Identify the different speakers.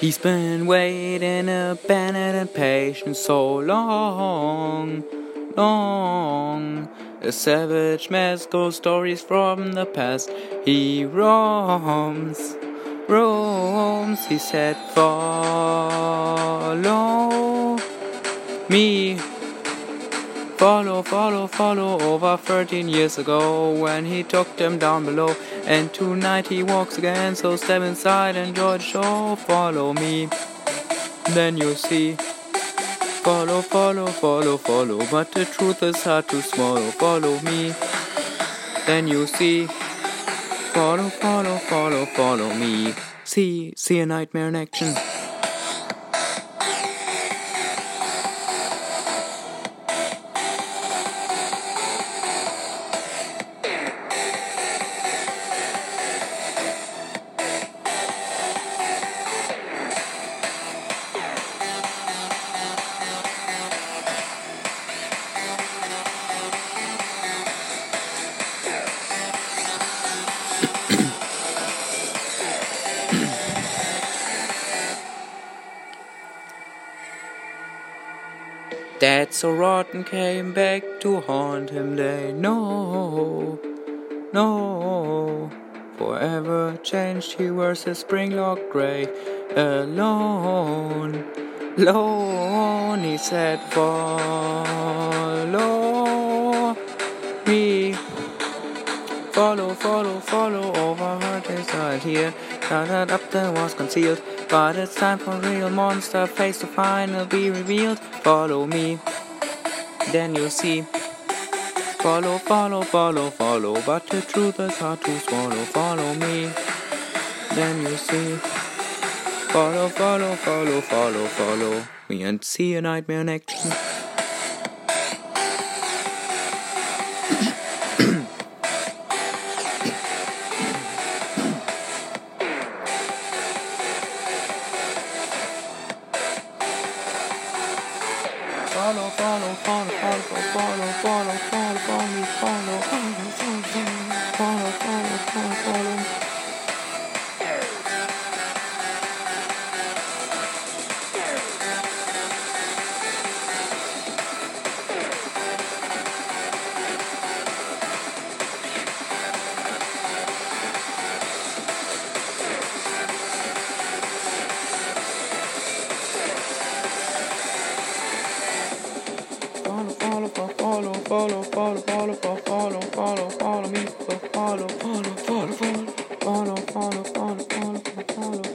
Speaker 1: He's been waiting, abandoned and patient so long, long. A savage mess goes stories from the past. He roams, roams. He said, Follow me. Follow, follow, follow over 13 years ago when he took them down below. And tonight he walks again, so step inside, enjoy the show. Follow me, then you'll see. Follow, follow, follow, follow, but the truth is hard to swallow. Follow me, then you'll see. Follow, follow, follow, follow me. See, see a nightmare in action. Dad so rotten came back to haunt him. They know, no, forever changed. He wears a springlock gray, alone, alone. He said, "Follow me." Follow, follow, follow over her desire here. That up there was concealed. But it's time for real monster face to finally be revealed. Follow me, then you'll see. Follow, follow, follow, follow. But the truth is hard to swallow. Follow me, then you'll see. Follow, follow, follow, follow, follow me and see a nightmare action. Follow, follow, follow, follow, follow, follow, follow, follow me, follow, follow, follow, follow, follow, follow, follow, follow, follow follow me, Follow, follow, follow, follow, follow, follow, follow, follow, follow, follow.